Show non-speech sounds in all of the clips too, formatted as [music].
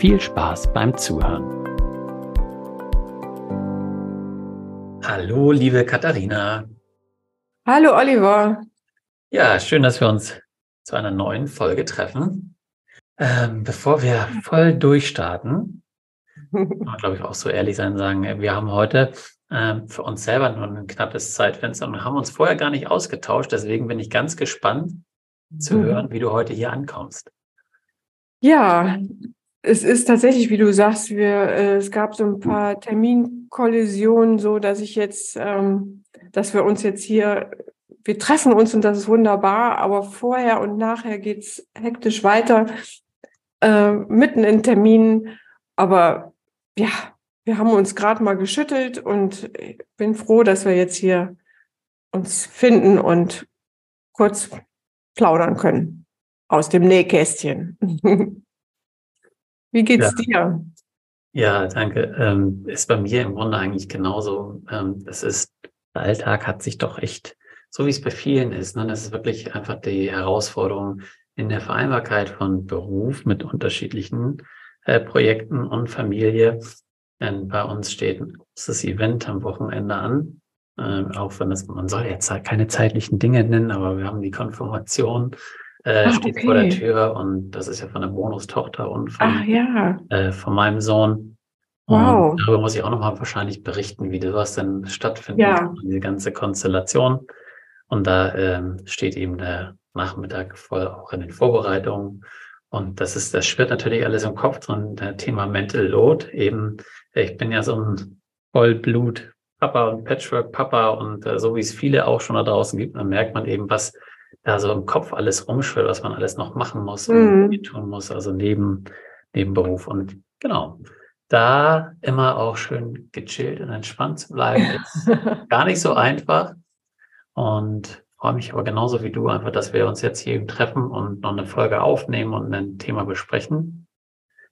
viel Spaß beim Zuhören. Hallo, liebe Katharina. Hallo, Oliver. Ja, schön, dass wir uns zu einer neuen Folge treffen. Ähm, bevor wir voll durchstarten, glaube ich auch so ehrlich sein sagen, wir haben heute ähm, für uns selber nur ein knappes Zeitfenster und haben uns vorher gar nicht ausgetauscht. Deswegen bin ich ganz gespannt zu mhm. hören, wie du heute hier ankommst. Ja, es ist tatsächlich, wie du sagst, wir, äh, es gab so ein paar Terminkollisionen, so dass ich jetzt, ähm, dass wir uns jetzt hier, wir treffen uns und das ist wunderbar, aber vorher und nachher geht's hektisch weiter, äh, mitten in Terminen. Aber ja, wir haben uns gerade mal geschüttelt und bin froh, dass wir jetzt hier uns finden und kurz plaudern können aus dem Nähkästchen. [laughs] Wie geht's ja. dir? Ja, danke. Ähm, ist bei mir im Grunde eigentlich genauso. Ähm, es ist, der Alltag hat sich doch echt, so wie es bei vielen ist, ne, das ist wirklich einfach die Herausforderung in der Vereinbarkeit von Beruf mit unterschiedlichen äh, Projekten und Familie. Denn bei uns steht ein großes Event am Wochenende an. Äh, auch wenn es, man soll jetzt keine zeitlichen Dinge nennen, aber wir haben die Konfirmation äh, Ach, steht okay. vor der Tür und das ist ja von der Bonustochter und von, Ach, ja. äh, von meinem Sohn. Wow. Und darüber muss ich auch nochmal wahrscheinlich berichten, wie das denn stattfindet, ja. diese ganze Konstellation. Und da ähm, steht eben der Nachmittag voll auch in den Vorbereitungen. Und das ist, das schwirrt natürlich alles im Kopf, so ein Thema Mental Load. Eben, ich bin ja so ein Vollblut Papa und Patchwork Papa und äh, so wie es viele auch schon da draußen gibt, dann merkt man eben, was da so im Kopf alles rumschwirrt, was man alles noch machen muss und mhm. tun muss, also neben, neben Beruf. Und genau, da immer auch schön gechillt und entspannt zu bleiben, [laughs] ist gar nicht so einfach. Und freue mich aber genauso wie du einfach, dass wir uns jetzt hier treffen und noch eine Folge aufnehmen und ein Thema besprechen.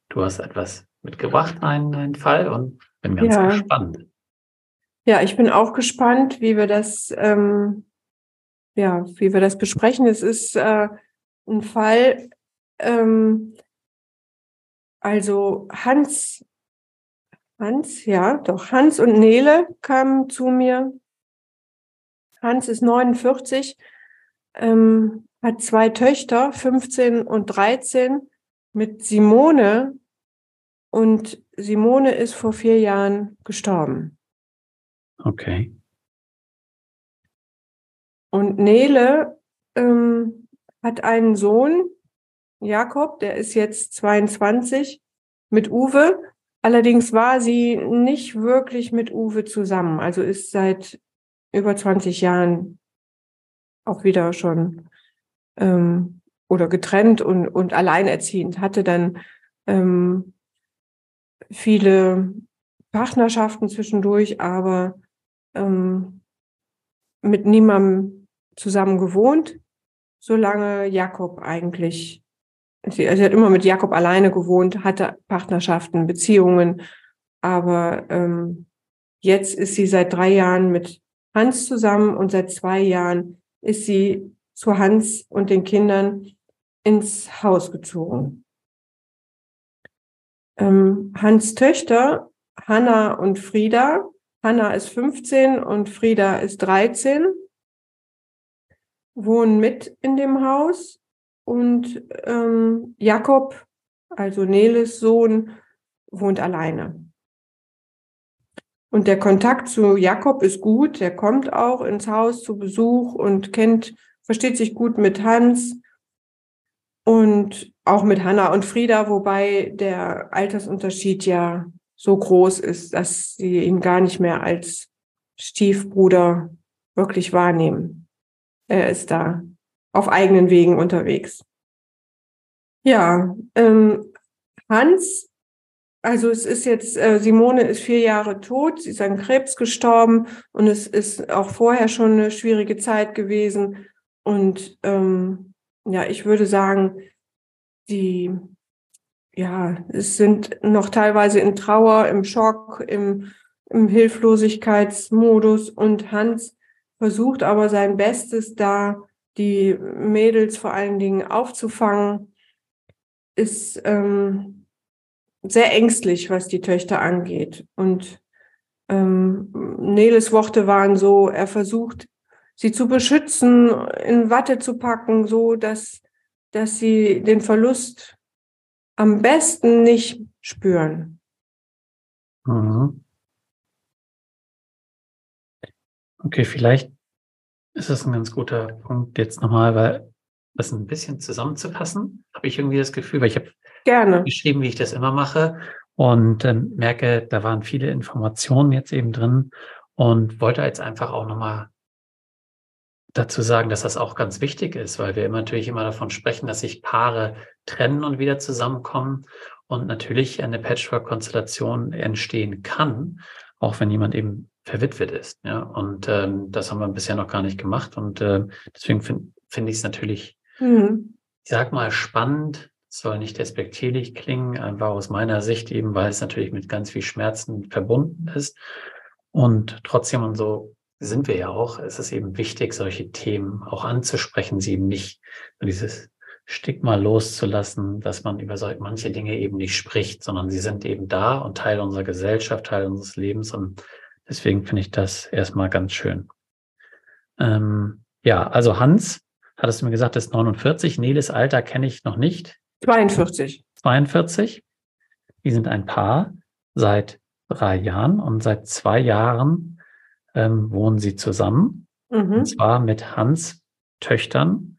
Du hast etwas mitgebracht, einen, einen Fall, und bin ganz ja. gespannt. Ja, ich bin auch gespannt, wie wir das ähm, ja, wie wir das besprechen. Es ist äh, ein Fall, ähm, also Hans, Hans, ja, doch, Hans und Nele kamen zu mir. Hans ist 49, ähm, hat zwei Töchter, 15 und 13, mit Simone. Und Simone ist vor vier Jahren gestorben. Okay. Und Nele ähm, hat einen Sohn, Jakob, der ist jetzt 22, mit Uwe. Allerdings war sie nicht wirklich mit Uwe zusammen, also ist seit über 20 Jahren auch wieder schon ähm, oder getrennt und, und alleinerziehend, hatte dann ähm, viele Partnerschaften zwischendurch, aber ähm, mit niemandem zusammen gewohnt, solange Jakob eigentlich, sie, also sie hat immer mit Jakob alleine gewohnt, hatte Partnerschaften, Beziehungen, aber ähm, jetzt ist sie seit drei Jahren mit Hans zusammen und seit zwei Jahren ist sie zu Hans und den Kindern ins Haus gezogen. Ähm, Hans Töchter, Hanna und Frieda, Hanna ist 15 und Frieda ist 13 wohnen mit in dem Haus und ähm, Jakob, also Neles Sohn, wohnt alleine. Und der Kontakt zu Jakob ist gut. Der kommt auch ins Haus zu Besuch und kennt, versteht sich gut mit Hans und auch mit Hanna und Frieda, wobei der Altersunterschied ja so groß ist, dass sie ihn gar nicht mehr als Stiefbruder wirklich wahrnehmen. Er ist da auf eigenen Wegen unterwegs. Ja, ähm, Hans, also es ist jetzt, äh, Simone ist vier Jahre tot, sie ist an Krebs gestorben und es ist auch vorher schon eine schwierige Zeit gewesen. Und ähm, ja, ich würde sagen, die, ja, es sind noch teilweise in Trauer, im Schock, im, im Hilflosigkeitsmodus und Hans versucht aber sein Bestes, da die Mädels vor allen Dingen aufzufangen, ist ähm, sehr ängstlich, was die Töchter angeht. Und ähm, Neles Worte waren so, er versucht, sie zu beschützen, in Watte zu packen, so dass, dass sie den Verlust am besten nicht spüren. Mhm. Okay, vielleicht ist das ein ganz guter Punkt jetzt nochmal, weil das ein bisschen zusammenzufassen, habe ich irgendwie das Gefühl, weil ich habe Gerne. geschrieben, wie ich das immer mache und ähm, merke, da waren viele Informationen jetzt eben drin und wollte jetzt einfach auch nochmal dazu sagen, dass das auch ganz wichtig ist, weil wir immer natürlich immer davon sprechen, dass sich Paare trennen und wieder zusammenkommen und natürlich eine Patchwork-Konstellation entstehen kann, auch wenn jemand eben verwitwet ist. Ja, und ähm, das haben wir bisher noch gar nicht gemacht und äh, deswegen finde find ich es natürlich, mhm. ich sag mal, spannend. Soll nicht despektierlich klingen, einfach aus meiner Sicht eben, weil es natürlich mit ganz viel Schmerzen verbunden ist. Und trotzdem und so sind wir ja auch. Es ist eben wichtig, solche Themen auch anzusprechen, sie eben nicht dieses Stigma loszulassen, dass man über solche, manche Dinge eben nicht spricht, sondern sie sind eben da und Teil unserer Gesellschaft, Teil unseres Lebens und deswegen finde ich das erstmal ganz schön. Ähm, ja, also Hans, hattest du mir gesagt, ist 49. Neles Alter kenne ich noch nicht. 42. 42. Die sind ein Paar seit drei Jahren und seit zwei Jahren ähm, wohnen sie zusammen. Mhm. Und zwar mit Hans Töchtern,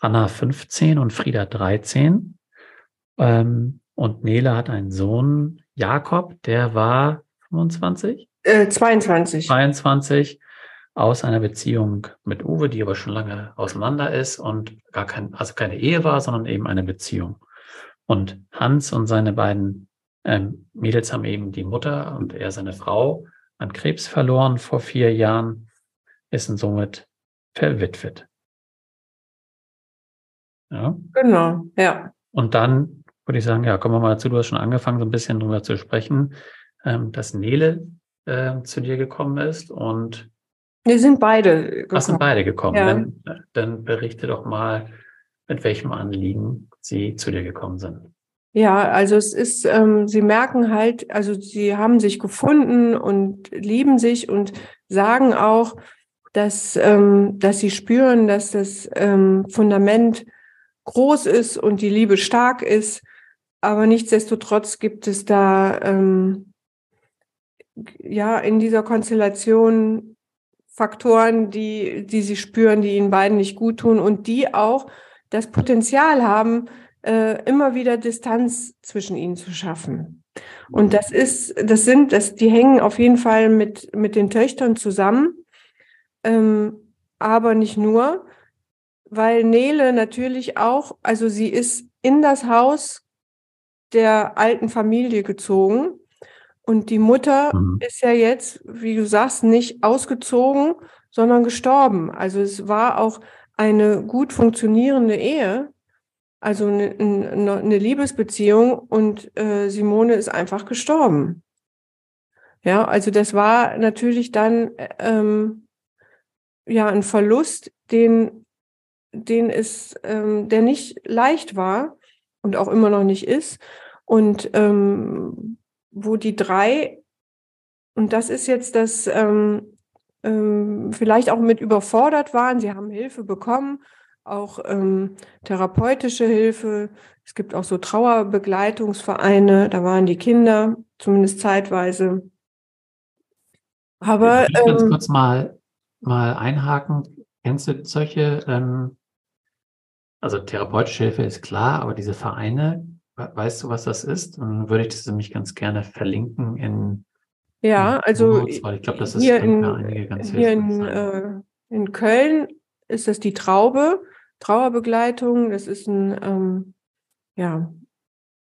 Anna 15 und Frieda 13. Ähm, und Nele hat einen Sohn, Jakob, der war 25? Äh, 22. 22 aus einer Beziehung mit Uwe, die aber schon lange auseinander ist und gar kein, also keine Ehe war, sondern eben eine Beziehung. Und Hans und seine beiden ähm, Mädels haben eben die Mutter und er seine Frau an Krebs verloren vor vier Jahren, ist und somit verwitwet. Ja. Genau, ja. Und dann würde ich sagen, ja, kommen wir mal dazu, du hast schon angefangen, so ein bisschen drüber zu sprechen, ähm, dass Nele äh, zu dir gekommen ist und wir sind beide gekommen. Ach, sind beide gekommen. Ja. Dann, dann berichte doch mal, mit welchem Anliegen sie zu dir gekommen sind. Ja, also es ist, ähm, sie merken halt, also sie haben sich gefunden und lieben sich und sagen auch, dass, ähm, dass sie spüren, dass das ähm, Fundament groß ist und die Liebe stark ist. Aber nichtsdestotrotz gibt es da ähm, ja in dieser Konstellation Faktoren, die, die sie spüren, die ihnen beiden nicht gut tun und die auch das Potenzial haben, äh, immer wieder Distanz zwischen ihnen zu schaffen. Und das ist, das sind, das, die hängen auf jeden Fall mit, mit den Töchtern zusammen, ähm, aber nicht nur, weil Nele natürlich auch, also sie ist in das Haus der alten Familie gezogen und die Mutter mhm. ist ja jetzt, wie du sagst, nicht ausgezogen, sondern gestorben. Also es war auch eine gut funktionierende Ehe, also eine, eine Liebesbeziehung und äh, Simone ist einfach gestorben. Ja, also das war natürlich dann ähm, ja ein Verlust, den, den es, ähm, der nicht leicht war und auch immer noch nicht ist. Und ähm, wo die drei, und das ist jetzt das, ähm, ähm, vielleicht auch mit überfordert waren, sie haben Hilfe bekommen, auch ähm, therapeutische Hilfe. Es gibt auch so Trauerbegleitungsvereine, da waren die Kinder, zumindest zeitweise. Aber ich ganz ähm, kurz mal, mal einhaken. Kennst du solche, ähm, also therapeutische Hilfe ist klar, aber diese Vereine, weißt du, was das ist? Dann würde ich das nämlich ganz gerne verlinken in ja, also Notes, weil ich glaube, das ist hier in, einige ganz hier in, äh, in Köln ist das die Traube, Trauerbegleitung. Das ist ein ähm, ja,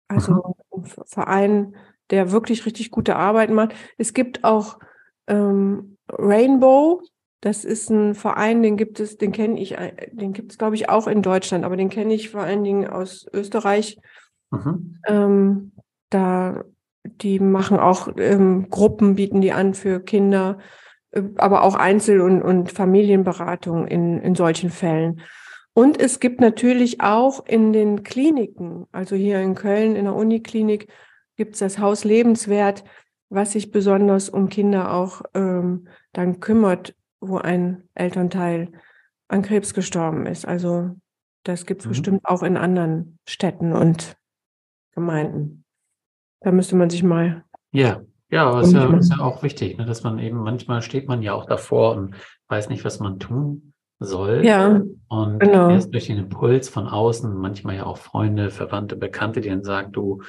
also mhm. ein Verein, der wirklich richtig gute Arbeit macht. Es gibt auch ähm, Rainbow, das ist ein Verein, den gibt es, den kenne ich, äh, den gibt es, glaube ich, auch in Deutschland, aber den kenne ich vor allen Dingen aus Österreich. Mhm. Ähm, da, die machen auch ähm, Gruppen, bieten die an für Kinder, äh, aber auch Einzel- und, und Familienberatung in, in solchen Fällen. Und es gibt natürlich auch in den Kliniken, also hier in Köln in der Uniklinik, gibt es das Haus Lebenswert, was sich besonders um Kinder auch ähm, dann kümmert, wo ein Elternteil an Krebs gestorben ist. Also das gibt es mhm. bestimmt auch in anderen Städten und Gemeinden. Da müsste man sich mal. Ja, ja, aber es ist ja, ist ja auch wichtig, ne, dass man eben, manchmal steht man ja auch davor und weiß nicht, was man tun soll. Ja. Und genau. erst durch den Impuls von außen, manchmal ja auch Freunde, Verwandte, Bekannte, die dann sagen, du,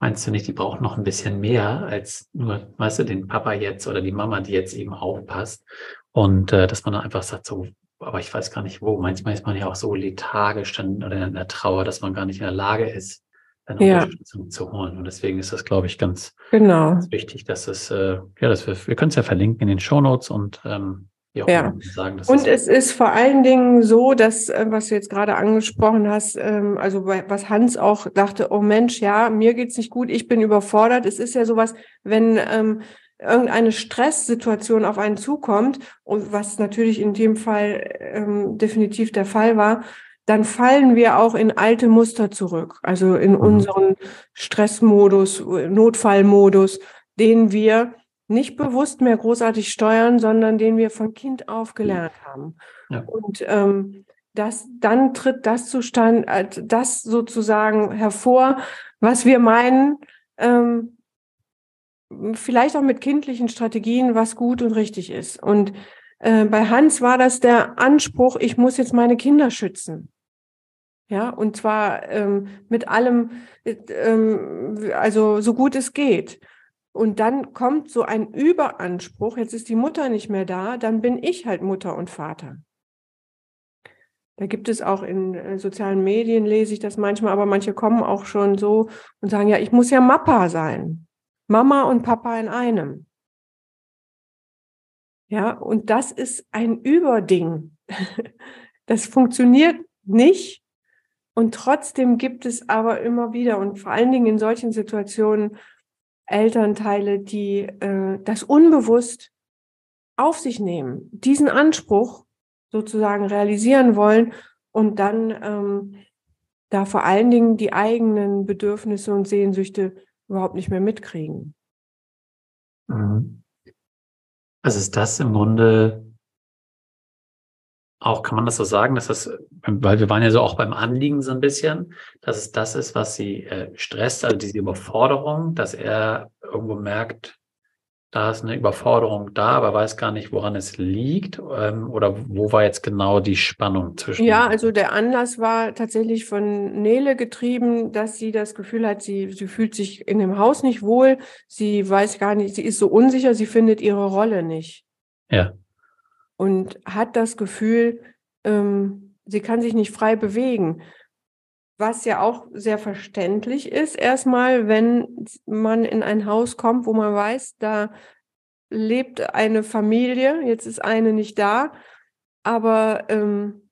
meinst du nicht, die brauchen noch ein bisschen mehr als nur, weißt du, den Papa jetzt oder die Mama, die jetzt eben aufpasst. Und äh, dass man dann einfach sagt, so, aber ich weiß gar nicht wo. Manchmal ist man ja auch so lethargisch dann oder in der Trauer, dass man gar nicht in der Lage ist, eine ja. Unterstützung zu holen. Und deswegen ist das, glaube ich, ganz, genau. ganz wichtig, dass es, äh, ja, dass wir, wir können es ja verlinken in den Show Notes und ähm, ja. Sagen, und es ist vor allen Dingen so, dass, äh, was du jetzt gerade angesprochen hast, ähm, also was Hans auch dachte, oh Mensch, ja, mir geht's nicht gut, ich bin überfordert. Es ist ja sowas, wenn ähm, irgendeine Stresssituation auf einen zukommt, und was natürlich in dem Fall ähm, definitiv der Fall war, dann fallen wir auch in alte Muster zurück, also in mhm. unseren Stressmodus, Notfallmodus, den wir nicht bewusst mehr großartig steuern, sondern den wir von Kind auf gelernt haben. Ja. Und ähm, das, dann tritt das zustand, äh, das sozusagen hervor, was wir meinen, ähm, vielleicht auch mit kindlichen Strategien, was gut und richtig ist. Und äh, bei Hans war das der Anspruch, ich muss jetzt meine Kinder schützen. Ja, und zwar ähm, mit allem, äh, ähm, also so gut es geht. Und dann kommt so ein Überanspruch, jetzt ist die Mutter nicht mehr da, dann bin ich halt Mutter und Vater. Da gibt es auch in äh, sozialen Medien, lese ich das manchmal, aber manche kommen auch schon so und sagen, ja, ich muss ja Mappa sein. Mama und Papa in einem. Ja, und das ist ein Überding. [laughs] Das funktioniert nicht. Und trotzdem gibt es aber immer wieder und vor allen Dingen in solchen Situationen Elternteile, die äh, das unbewusst auf sich nehmen, diesen Anspruch sozusagen realisieren wollen und dann ähm, da vor allen Dingen die eigenen Bedürfnisse und Sehnsüchte überhaupt nicht mehr mitkriegen. Mhm. Also ist das im Grunde auch, kann man das so sagen, dass das, weil wir waren ja so auch beim Anliegen so ein bisschen, dass es das ist, was sie äh, stresst, also diese Überforderung, dass er irgendwo merkt, da ist eine Überforderung da, aber weiß gar nicht, woran es liegt ähm, oder wo war jetzt genau die Spannung zwischen. Ja, also der Anlass war tatsächlich von Nele getrieben, dass sie das Gefühl hat, sie, sie fühlt sich in dem Haus nicht wohl, sie weiß gar nicht, sie ist so unsicher, sie findet ihre Rolle nicht. Ja und hat das Gefühl, ähm, sie kann sich nicht frei bewegen. Was ja auch sehr verständlich ist, erstmal, wenn man in ein Haus kommt, wo man weiß, da lebt eine Familie, jetzt ist eine nicht da, aber ähm,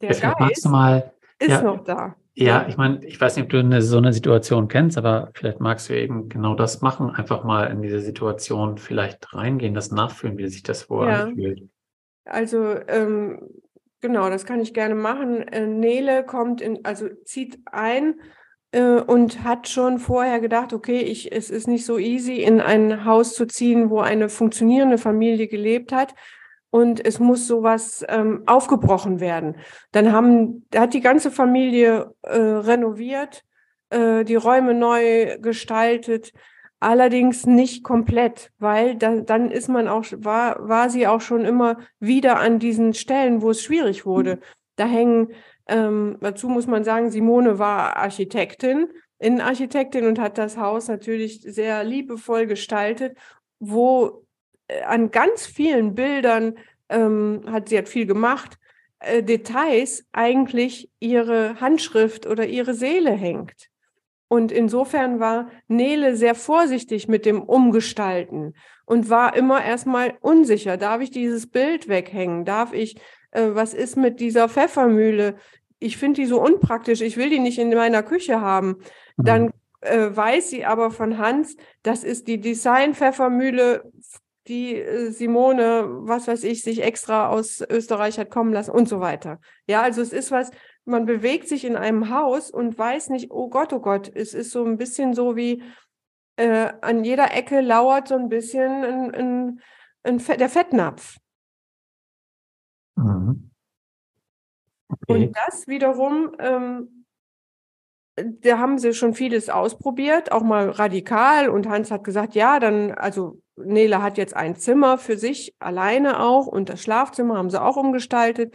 der Geist magst du mal, ist ja, noch da. Ja, ich meine, ich weiß nicht, ob du eine, so eine Situation kennst, aber vielleicht magst du eben genau das machen, einfach mal in diese Situation vielleicht reingehen, das nachfühlen, wie sich das wohl ja. anfühlt. Also ähm, genau, das kann ich gerne machen. Äh, Nele kommt in, also zieht ein äh, und hat schon vorher gedacht, okay, ich, es ist nicht so easy, in ein Haus zu ziehen, wo eine funktionierende Familie gelebt hat und es muss sowas ähm, aufgebrochen werden. Dann haben, hat die ganze Familie äh, renoviert, äh, die Räume neu gestaltet, allerdings nicht komplett, weil da, dann ist man auch, war, war sie auch schon immer wieder an diesen Stellen, wo es schwierig wurde. Da hängen, ähm, dazu muss man sagen, Simone war Architektin, Innenarchitektin und hat das Haus natürlich sehr liebevoll gestaltet, wo an ganz vielen Bildern ähm, hat sie hat viel gemacht, äh, Details eigentlich ihre Handschrift oder ihre Seele hängt. Und insofern war Nele sehr vorsichtig mit dem Umgestalten und war immer erstmal unsicher. Darf ich dieses Bild weghängen? Darf ich, äh, was ist mit dieser Pfeffermühle? Ich finde die so unpraktisch. Ich will die nicht in meiner Küche haben. Mhm. Dann äh, weiß sie aber von Hans, das ist die Design-Pfeffermühle, die äh, Simone, was weiß ich, sich extra aus Österreich hat kommen lassen und so weiter. Ja, also es ist was, man bewegt sich in einem Haus und weiß nicht, oh Gott, oh Gott, es ist so ein bisschen so wie äh, an jeder Ecke lauert so ein bisschen ein, ein, ein Fett, der Fettnapf. Mhm. Okay. Und das wiederum, ähm, da haben sie schon vieles ausprobiert, auch mal radikal. Und Hans hat gesagt, ja, dann, also Nele hat jetzt ein Zimmer für sich alleine auch und das Schlafzimmer haben sie auch umgestaltet.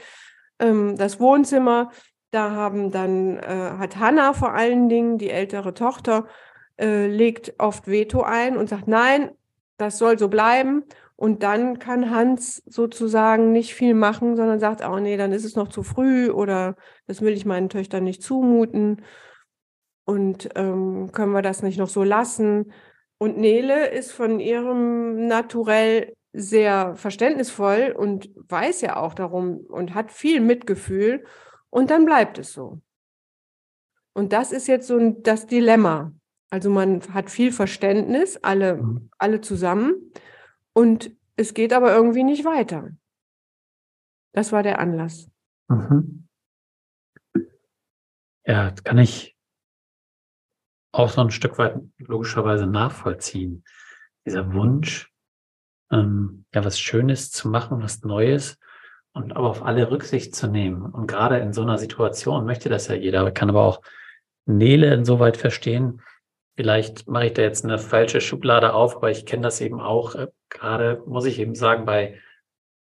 Ähm, das Wohnzimmer da haben dann, äh, hat Hannah vor allen Dingen, die ältere Tochter, äh, legt oft Veto ein und sagt, nein, das soll so bleiben. Und dann kann Hans sozusagen nicht viel machen, sondern sagt, oh nee, dann ist es noch zu früh oder das will ich meinen Töchtern nicht zumuten. Und ähm, können wir das nicht noch so lassen? Und Nele ist von ihrem Naturell sehr verständnisvoll und weiß ja auch darum und hat viel Mitgefühl und dann bleibt es so. Und das ist jetzt so das Dilemma. Also man hat viel Verständnis, alle, mhm. alle zusammen, und es geht aber irgendwie nicht weiter. Das war der Anlass. Mhm. Ja, das kann ich auch so ein Stück weit logischerweise nachvollziehen. Dieser Wunsch, ähm, ja, was Schönes zu machen, was Neues und aber auf alle Rücksicht zu nehmen. Und gerade in so einer Situation möchte das ja jeder, kann aber auch Nele insoweit verstehen. Vielleicht mache ich da jetzt eine falsche Schublade auf, aber ich kenne das eben auch. Äh, gerade muss ich eben sagen, bei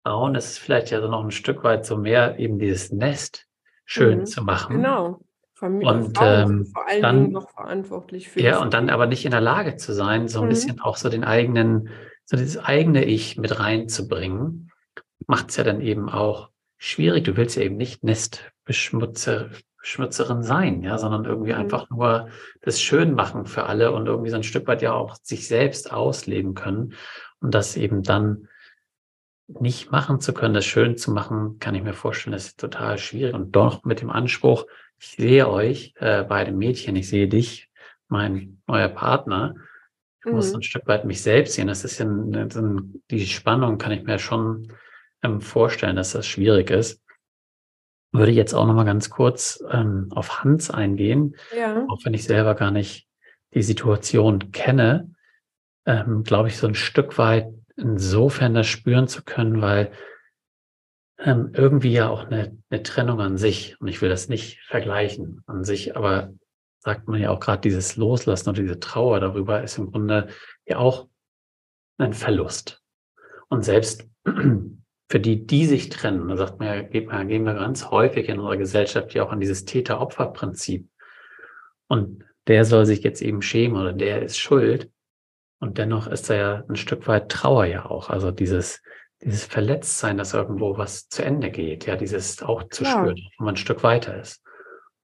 Frauen ist es vielleicht ja so noch ein Stück weit so mehr eben dieses Nest schön mhm, zu machen. Genau. Familie, und ähm, vor allen dann, Dingen noch verantwortlich für. Ja, und dann aber nicht in der Lage zu sein, so ein mhm. bisschen auch so den eigenen, so dieses eigene Ich mit reinzubringen macht es ja dann eben auch schwierig. Du willst ja eben nicht Nestbeschmutzerin sein, ja, sondern irgendwie mhm. einfach nur das schön machen für alle und irgendwie so ein Stück weit ja auch sich selbst ausleben können und das eben dann nicht machen zu können, das schön zu machen, kann ich mir vorstellen, das ist total schwierig. Und doch mit dem Anspruch, ich sehe euch, äh, beide Mädchen, ich sehe dich, mein neuer Partner. Ich mhm. muss ein Stück weit mich selbst sehen. Das ist ja eine, die Spannung, kann ich mir schon ähm, vorstellen, dass das schwierig ist. Würde jetzt auch noch mal ganz kurz ähm, auf Hans eingehen, ja. auch wenn ich selber gar nicht die Situation kenne, ähm, glaube ich, so ein Stück weit insofern das spüren zu können, weil ähm, irgendwie ja auch eine, eine Trennung an sich, und ich will das nicht vergleichen an sich, aber sagt man ja auch gerade dieses Loslassen oder diese Trauer darüber ist im Grunde ja auch ein Verlust. Und selbst [clears throat] für die, die sich trennen, da sagt man ja, geht man, gehen wir ganz häufig in unserer Gesellschaft ja auch an dieses Täter-Opfer-Prinzip. Und der soll sich jetzt eben schämen oder der ist schuld. Und dennoch ist da ja ein Stück weit Trauer ja auch. Also dieses, dieses Verletztsein, dass irgendwo was zu Ende geht, ja, dieses auch zu ja. spüren, wenn man ein Stück weiter ist.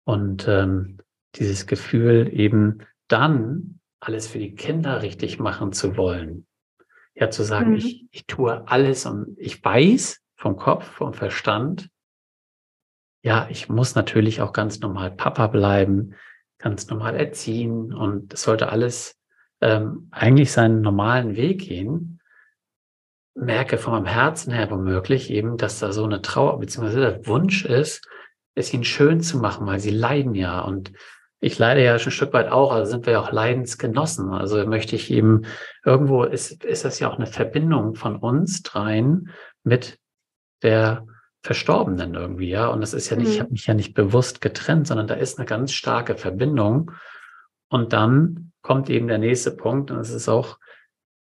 Und ähm, dieses Gefühl eben dann alles für die Kinder richtig machen zu wollen, ja zu sagen, mhm. ich, ich tue alles und ich weiß vom Kopf, vom Verstand, ja, ich muss natürlich auch ganz normal Papa bleiben, ganz normal erziehen und es sollte alles ähm, eigentlich seinen normalen Weg gehen. Merke von meinem Herzen her womöglich eben, dass da so eine Trauer bzw. der Wunsch ist, es ihnen schön zu machen, weil sie leiden ja und ich leide ja schon ein Stück weit auch, also sind wir ja auch Leidensgenossen. Also möchte ich eben, irgendwo ist, ist das ja auch eine Verbindung von uns dreien mit der Verstorbenen irgendwie, ja. Und das ist ja nicht, mhm. ich habe mich ja nicht bewusst getrennt, sondern da ist eine ganz starke Verbindung. Und dann kommt eben der nächste Punkt und es ist auch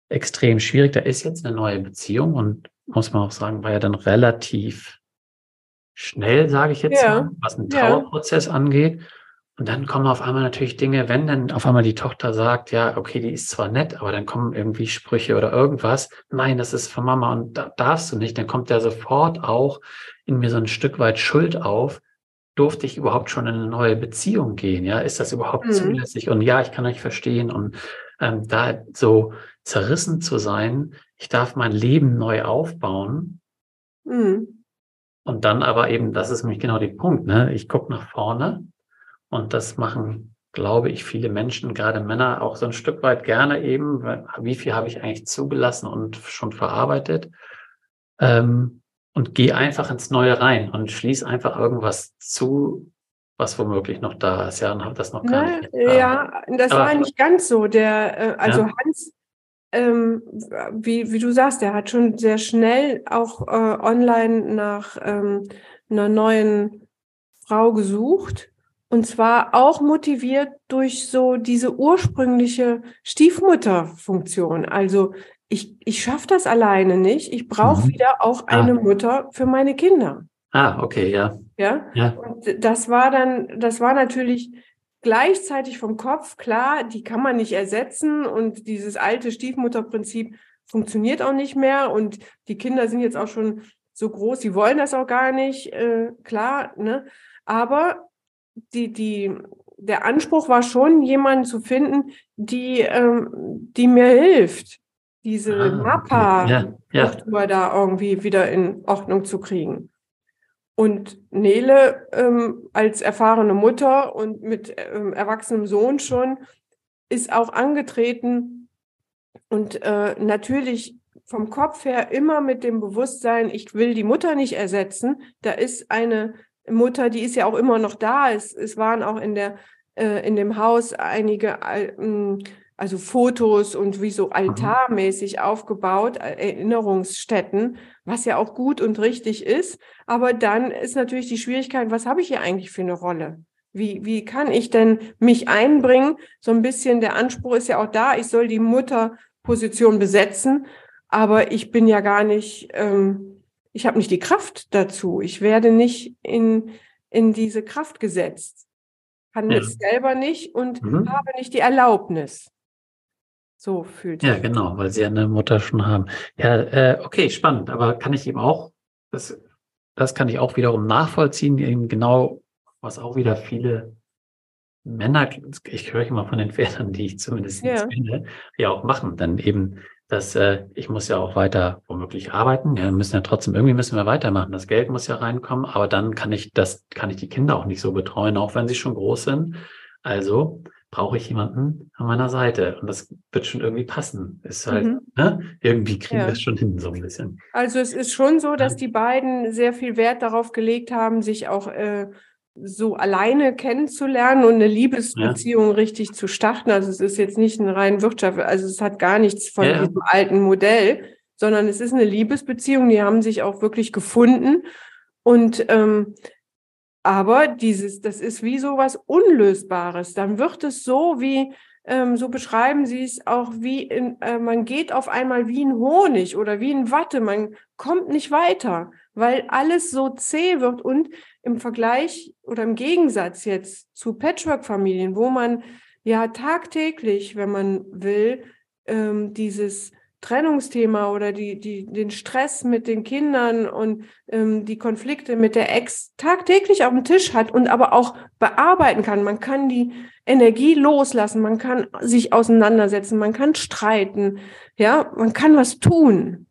extrem schwierig. Da ist jetzt eine neue Beziehung und muss man auch sagen, war ja dann relativ schnell, sage ich jetzt ja. mal, was einen Trauerprozess ja. angeht. Und dann kommen auf einmal natürlich Dinge, wenn dann auf einmal die Tochter sagt, ja, okay, die ist zwar nett, aber dann kommen irgendwie Sprüche oder irgendwas. Nein, das ist von Mama und da darfst du nicht. Dann kommt ja sofort auch in mir so ein Stück weit Schuld auf. Durfte ich überhaupt schon in eine neue Beziehung gehen? Ja, ist das überhaupt mhm. zulässig? Und ja, ich kann euch verstehen. Und ähm, da so zerrissen zu sein, ich darf mein Leben neu aufbauen. Mhm. Und dann aber eben, das ist nämlich genau der Punkt, ne? Ich gucke nach vorne und das machen, glaube ich, viele Menschen, gerade Männer, auch so ein Stück weit gerne eben. Wie viel habe ich eigentlich zugelassen und schon verarbeitet? Ähm, und geh einfach ins Neue rein und schließ einfach irgendwas zu, was womöglich noch da ist. Ja, und habe das noch gar Na, nicht. Ja, das Aber, war nicht ganz so. Der, äh, also ja. Hans, ähm, wie, wie du sagst, der hat schon sehr schnell auch äh, online nach ähm, einer neuen Frau gesucht und zwar auch motiviert durch so diese ursprüngliche Stiefmutterfunktion. Also ich, ich schaffe das alleine nicht. Ich brauche mhm. wieder auch ah. eine Mutter für meine Kinder. Ah, okay, ja. Ja. ja. Und das war dann, das war natürlich gleichzeitig vom Kopf klar, die kann man nicht ersetzen und dieses alte Stiefmutterprinzip funktioniert auch nicht mehr und die Kinder sind jetzt auch schon so groß, sie wollen das auch gar nicht, äh, klar, ne? Aber die, die, der Anspruch war schon, jemanden zu finden, die, ähm, die mir hilft, diese ah, Mappa-Struktur ja, ja. da irgendwie wieder in Ordnung zu kriegen. Und Nele ähm, als erfahrene Mutter und mit ähm, erwachsenem Sohn schon ist auch angetreten und äh, natürlich vom Kopf her immer mit dem Bewusstsein, ich will die Mutter nicht ersetzen. Da ist eine Mutter, die ist ja auch immer noch da. Es, es waren auch in der äh, in dem Haus einige äh, also Fotos und wie so mhm. altarmäßig aufgebaut, äh, Erinnerungsstätten, was ja auch gut und richtig ist. Aber dann ist natürlich die Schwierigkeit, was habe ich hier eigentlich für eine Rolle? Wie, wie kann ich denn mich einbringen? So ein bisschen der Anspruch ist ja auch da, ich soll die Mutterposition besetzen, aber ich bin ja gar nicht, ähm, ich habe nicht die Kraft dazu. Ich werde nicht in, in diese Kraft gesetzt, kann ja. es selber nicht und mhm. habe nicht die Erlaubnis. So fühlt Ja, genau, weil sie eine Mutter schon haben. Ja, äh, okay, spannend. Aber kann ich eben auch, das, das kann ich auch wiederum nachvollziehen, eben genau, was auch wieder viele Männer, ich höre immer von den [laughs] Vätern, die ich zumindest ja. kenne, ja auch machen. Dann eben dass äh, ich muss ja auch weiter womöglich arbeiten. Ja, wir müssen ja trotzdem irgendwie müssen wir weitermachen. Das Geld muss ja reinkommen, aber dann kann ich das kann ich die Kinder auch nicht so betreuen, auch wenn sie schon groß sind. Also brauche ich jemanden an meiner Seite und das wird schon irgendwie passen. Ist halt mhm. ne? irgendwie kriegen ja. wir es schon hin so ein bisschen. Also es ist schon so, dass die beiden sehr viel Wert darauf gelegt haben, sich auch äh, so alleine kennenzulernen und eine Liebesbeziehung ja. richtig zu starten. Also es ist jetzt nicht ein rein Wirtschaft, also es hat gar nichts von ja. diesem alten Modell, sondern es ist eine Liebesbeziehung. Die haben sich auch wirklich gefunden und ähm, aber dieses, das ist wie so was Unlösbares. Dann wird es so wie, ähm, so beschreiben sie es auch wie in, äh, man geht auf einmal wie ein Honig oder wie ein Watte. Man kommt nicht weiter, weil alles so zäh wird und im Vergleich oder im Gegensatz jetzt zu Patchwork-Familien, wo man ja tagtäglich, wenn man will, ähm, dieses Trennungsthema oder die, die, den Stress mit den Kindern und ähm, die Konflikte mit der Ex tagtäglich auf dem Tisch hat und aber auch bearbeiten kann. Man kann die Energie loslassen, man kann sich auseinandersetzen, man kann streiten, ja, man kann was tun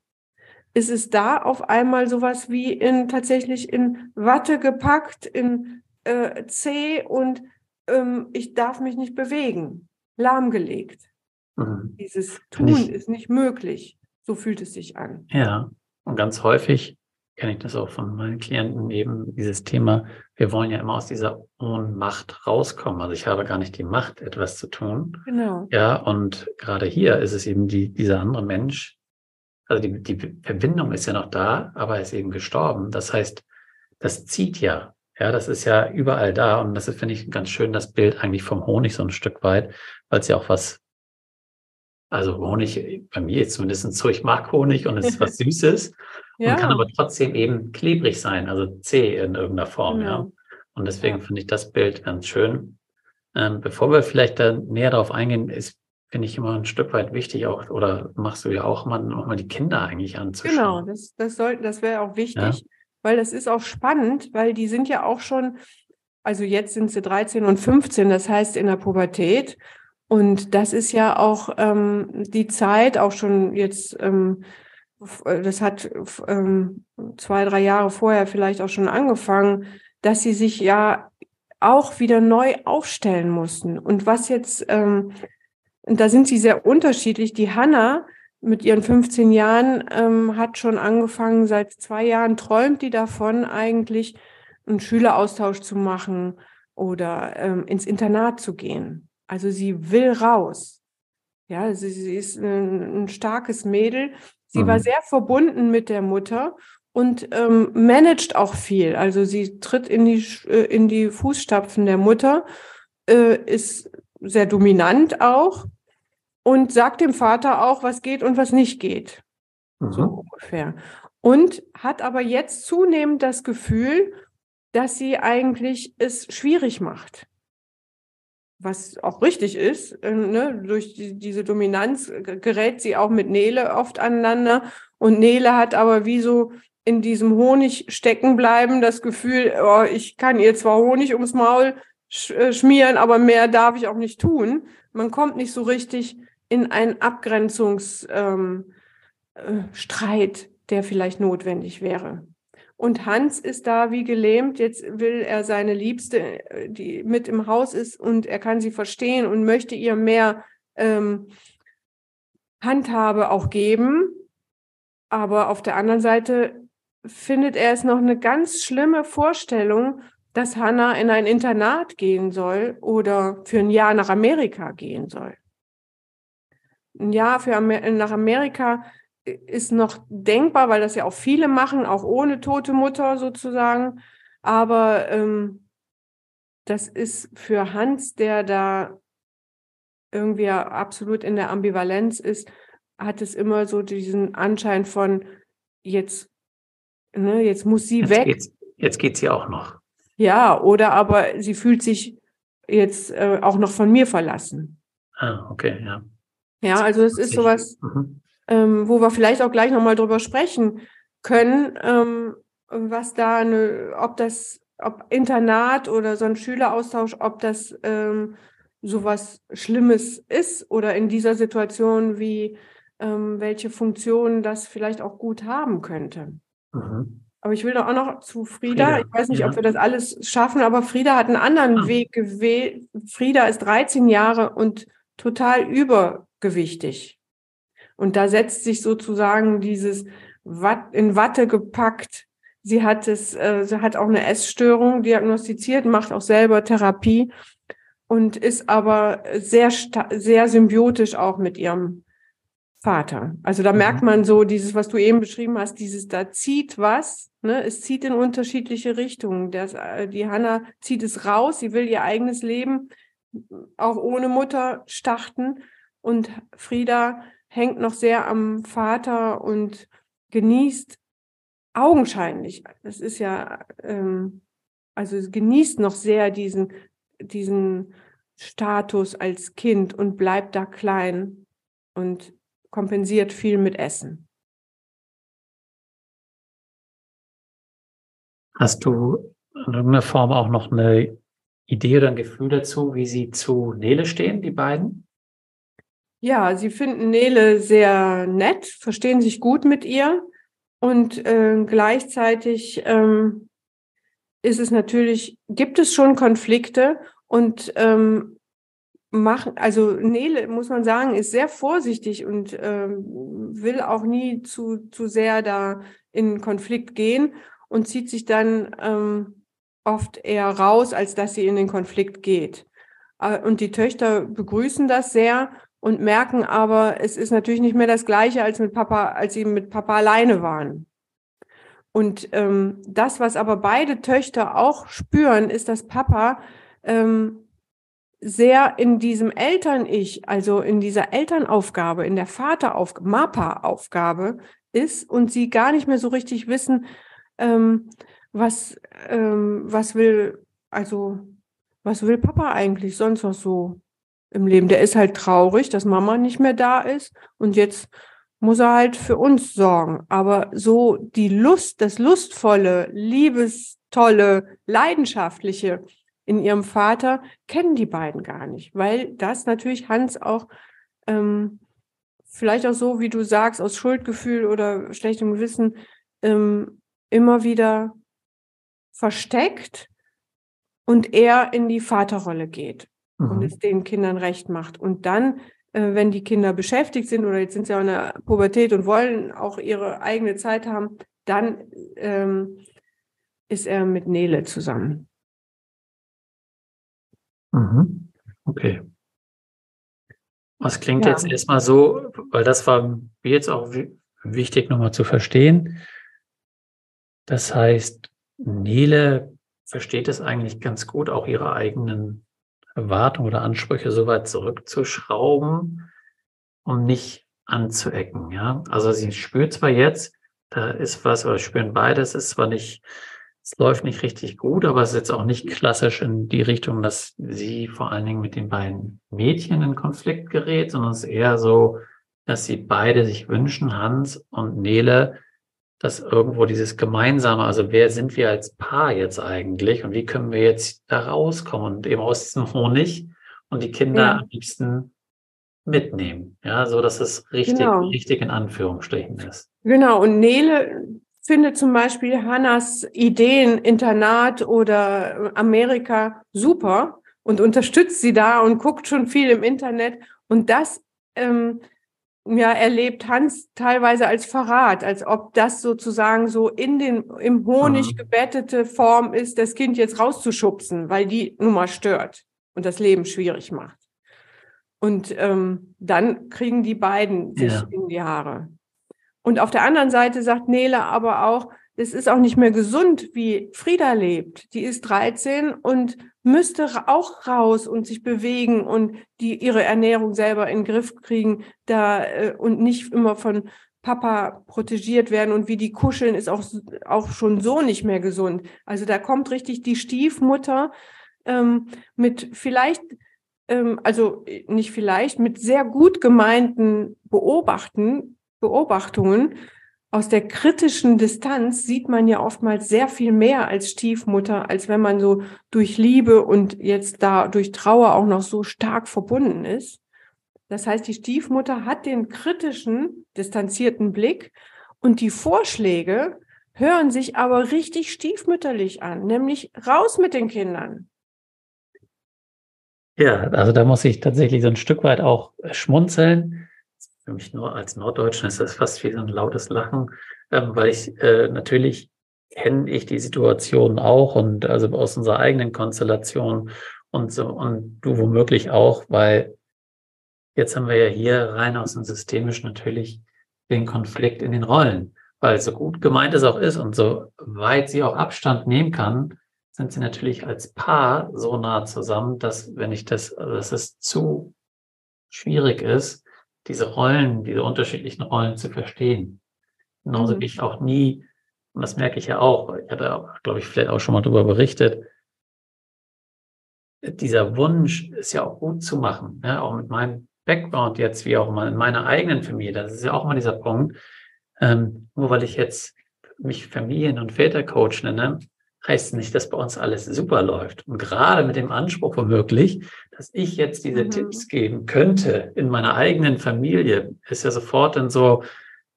ist es da auf einmal sowas wie in tatsächlich in Watte gepackt, in äh, C und ähm, ich darf mich nicht bewegen, lahmgelegt. Mhm. Dieses Tun ich, ist nicht möglich. So fühlt es sich an. Ja, und ganz häufig kenne ich das auch von meinen Klienten eben, dieses Thema, wir wollen ja immer aus dieser Ohnmacht rauskommen. Also ich habe gar nicht die Macht, etwas zu tun. Genau. Ja, und gerade hier ist es eben die, dieser andere Mensch, also die, die Verbindung ist ja noch da, aber er ist eben gestorben. Das heißt, das zieht ja. Ja, das ist ja überall da und das ist, finde ich, ganz schön, das Bild eigentlich vom Honig so ein Stück weit, weil es ja auch was, also Honig, bei mir jetzt zumindest so, ich mag Honig und es ist was [laughs] Süßes ja. und kann aber trotzdem eben klebrig sein, also zäh in irgendeiner Form, genau. ja. Und deswegen ja. finde ich das Bild ganz schön. Ähm, bevor wir vielleicht da näher darauf eingehen, ist, finde ich immer ein Stück weit wichtig auch, oder machst du ja auch mal, auch mal die Kinder eigentlich anzuschauen. Genau, das, das sollten, das wäre auch wichtig weil das ist auch spannend, weil die sind ja auch schon, also jetzt sind sie 13 und 15, das heißt in der Pubertät. Und das ist ja auch ähm, die Zeit, auch schon jetzt, ähm, das hat ähm, zwei, drei Jahre vorher vielleicht auch schon angefangen, dass sie sich ja auch wieder neu aufstellen mussten. Und was jetzt, ähm, da sind sie sehr unterschiedlich. Die Hanna, mit ihren 15 Jahren ähm, hat schon angefangen, seit zwei Jahren träumt die davon, eigentlich einen Schüleraustausch zu machen oder ähm, ins Internat zu gehen. Also sie will raus. Ja, sie, sie ist ein, ein, starkes Mädel. Sie mhm. war sehr verbunden mit der Mutter und ähm, managt auch viel. Also sie tritt in die, äh, in die Fußstapfen der Mutter, äh, ist sehr dominant auch und sagt dem Vater auch, was geht und was nicht geht. Mhm. So ungefähr. Und hat aber jetzt zunehmend das Gefühl, dass sie eigentlich es schwierig macht. Was auch richtig ist, äh, ne? durch die, diese Dominanz gerät sie auch mit Nele oft aneinander. Und Nele hat aber wie so in diesem Honig stecken bleiben das Gefühl, oh, ich kann ihr zwar Honig ums Maul sch äh, schmieren, aber mehr darf ich auch nicht tun. Man kommt nicht so richtig in einen Abgrenzungsstreit, ähm, äh, der vielleicht notwendig wäre. Und Hans ist da wie gelähmt. Jetzt will er seine Liebste, äh, die mit im Haus ist, und er kann sie verstehen und möchte ihr mehr ähm, Handhabe auch geben. Aber auf der anderen Seite findet er es noch eine ganz schlimme Vorstellung, dass Hannah in ein Internat gehen soll oder für ein Jahr nach Amerika gehen soll ein Jahr für Amer nach Amerika ist noch denkbar, weil das ja auch viele machen, auch ohne tote Mutter sozusagen. Aber ähm, das ist für Hans, der da irgendwie absolut in der Ambivalenz ist, hat es immer so diesen Anschein von jetzt, ne, jetzt muss sie jetzt weg. Geht's, jetzt geht sie auch noch. Ja, oder aber sie fühlt sich jetzt äh, auch noch von mir verlassen. Ah, okay, ja. Ja, also es ist sowas, mhm. Ähm, wo wir vielleicht auch gleich nochmal drüber sprechen können, ähm, was da eine, ob das, ob Internat oder so ein Schüleraustausch, ob das ähm, sowas Schlimmes ist oder in dieser Situation, wie ähm, welche Funktionen das vielleicht auch gut haben könnte. Mhm. Aber ich will doch auch noch zu Frieda. Frieda. Ich weiß nicht, ja. ob wir das alles schaffen, aber Frieda hat einen anderen ah. Weg gewählt. Frieda ist 13 Jahre und total über gewichtig. Und da setzt sich sozusagen dieses Watt, in Watte gepackt. Sie hat es, äh, sie hat auch eine Essstörung diagnostiziert, macht auch selber Therapie und ist aber sehr, sehr symbiotisch auch mit ihrem Vater. Also da mhm. merkt man so dieses, was du eben beschrieben hast, dieses, da zieht was, ne? es zieht in unterschiedliche Richtungen. Das, äh, die Hanna zieht es raus, sie will ihr eigenes Leben auch ohne Mutter starten und Frieda hängt noch sehr am Vater und genießt augenscheinlich, das ist ja, ähm, also genießt noch sehr diesen, diesen Status als Kind und bleibt da klein und kompensiert viel mit Essen. Hast du in irgendeiner Form auch noch eine Idee oder ein Gefühl dazu, wie sie zu Nele stehen, die beiden? Ja, sie finden Nele sehr nett, verstehen sich gut mit ihr und äh, gleichzeitig ähm, ist es natürlich, gibt es schon Konflikte und ähm, machen, also Nele, muss man sagen, ist sehr vorsichtig und ähm, will auch nie zu, zu sehr da in Konflikt gehen und zieht sich dann ähm, oft eher raus, als dass sie in den Konflikt geht. Äh, und die Töchter begrüßen das sehr und merken aber, es ist natürlich nicht mehr das Gleiche als mit Papa, als sie mit Papa alleine waren. Und ähm, das, was aber beide Töchter auch spüren, ist, dass Papa ähm, sehr in diesem Eltern-Ich, also in dieser Elternaufgabe, in der Vateraufgabe, Mapa-Aufgabe ist und sie gar nicht mehr so richtig wissen, ähm, was, ähm, was will, also was will Papa eigentlich sonst noch so im Leben? Der ist halt traurig, dass Mama nicht mehr da ist und jetzt muss er halt für uns sorgen. Aber so die Lust, das lustvolle, liebestolle, leidenschaftliche in ihrem Vater kennen die beiden gar nicht, weil das natürlich Hans auch ähm, vielleicht auch so, wie du sagst, aus Schuldgefühl oder schlechtem Gewissen ähm, immer wieder versteckt und er in die Vaterrolle geht mhm. und es den Kindern recht macht. Und dann, äh, wenn die Kinder beschäftigt sind oder jetzt sind sie auch in der Pubertät und wollen auch ihre eigene Zeit haben, dann ähm, ist er mit Nele zusammen. Mhm. Okay. Was klingt ja. jetzt erstmal so, weil das war mir jetzt auch wichtig nochmal zu verstehen. Das heißt, Nele versteht es eigentlich ganz gut, auch ihre eigenen Erwartungen oder Ansprüche so weit zurückzuschrauben, um nicht anzuecken. Ja, also sie spürt zwar jetzt, da ist was, oder spüren beide, es ist zwar nicht, es läuft nicht richtig gut, aber es ist jetzt auch nicht klassisch in die Richtung, dass sie vor allen Dingen mit den beiden Mädchen in Konflikt gerät, sondern es ist eher so, dass sie beide sich wünschen, Hans und Nele, dass irgendwo dieses Gemeinsame, also wer sind wir als Paar jetzt eigentlich und wie können wir jetzt da rauskommen und eben aus diesem Honig und die Kinder ja. am liebsten mitnehmen, ja, so dass es richtig, genau. richtig in Anführungsstrichen ist. Genau. Und Nele findet zum Beispiel Hannas Ideen, Internat oder Amerika super und unterstützt sie da und guckt schon viel im Internet. Und das ähm, ja, erlebt Hans teilweise als Verrat, als ob das sozusagen so in den, im Honig mhm. gebettete Form ist, das Kind jetzt rauszuschubsen, weil die Nummer stört und das Leben schwierig macht. Und ähm, dann kriegen die beiden sich ja. in die Haare. Und auf der anderen Seite sagt Nele aber auch, es ist auch nicht mehr gesund, wie Frieda lebt. Die ist 13 und müsste auch raus und sich bewegen und die ihre Ernährung selber in den Griff kriegen, da äh, und nicht immer von Papa protegiert werden und wie die kuscheln ist auch auch schon so nicht mehr gesund. Also da kommt richtig die Stiefmutter ähm, mit vielleicht ähm, also nicht vielleicht mit sehr gut gemeinten Beobachten Beobachtungen aus der kritischen Distanz sieht man ja oftmals sehr viel mehr als Stiefmutter, als wenn man so durch Liebe und jetzt da durch Trauer auch noch so stark verbunden ist. Das heißt, die Stiefmutter hat den kritischen, distanzierten Blick und die Vorschläge hören sich aber richtig stiefmütterlich an, nämlich raus mit den Kindern. Ja, also da muss ich tatsächlich so ein Stück weit auch schmunzeln für mich nur als Norddeutschen ist das fast wie so ein lautes Lachen, ähm, weil ich äh, natürlich kenne ich die Situation auch und also aus unserer eigenen Konstellation und so und du womöglich auch, weil jetzt haben wir ja hier rein aus dem Systemischen natürlich den Konflikt in den Rollen, weil so gut gemeint es auch ist und so weit sie auch Abstand nehmen kann, sind sie natürlich als Paar so nah zusammen, dass wenn ich das, dass es zu schwierig ist, diese Rollen, diese unterschiedlichen Rollen zu verstehen. Genauso mhm. wie ich auch nie, und das merke ich ja auch, ich hatte, glaube ich, vielleicht auch schon mal darüber berichtet, dieser Wunsch ist ja auch gut zu machen, ja, auch mit meinem Background jetzt, wie auch immer in meiner eigenen Familie. Das ist ja auch mal dieser Punkt. Ähm, nur weil ich jetzt mich Familien- und Vätercoach nenne, heißt nicht, dass bei uns alles super läuft. Und gerade mit dem Anspruch womöglich, dass ich jetzt diese mhm. Tipps geben könnte in meiner eigenen Familie, ist ja sofort dann so,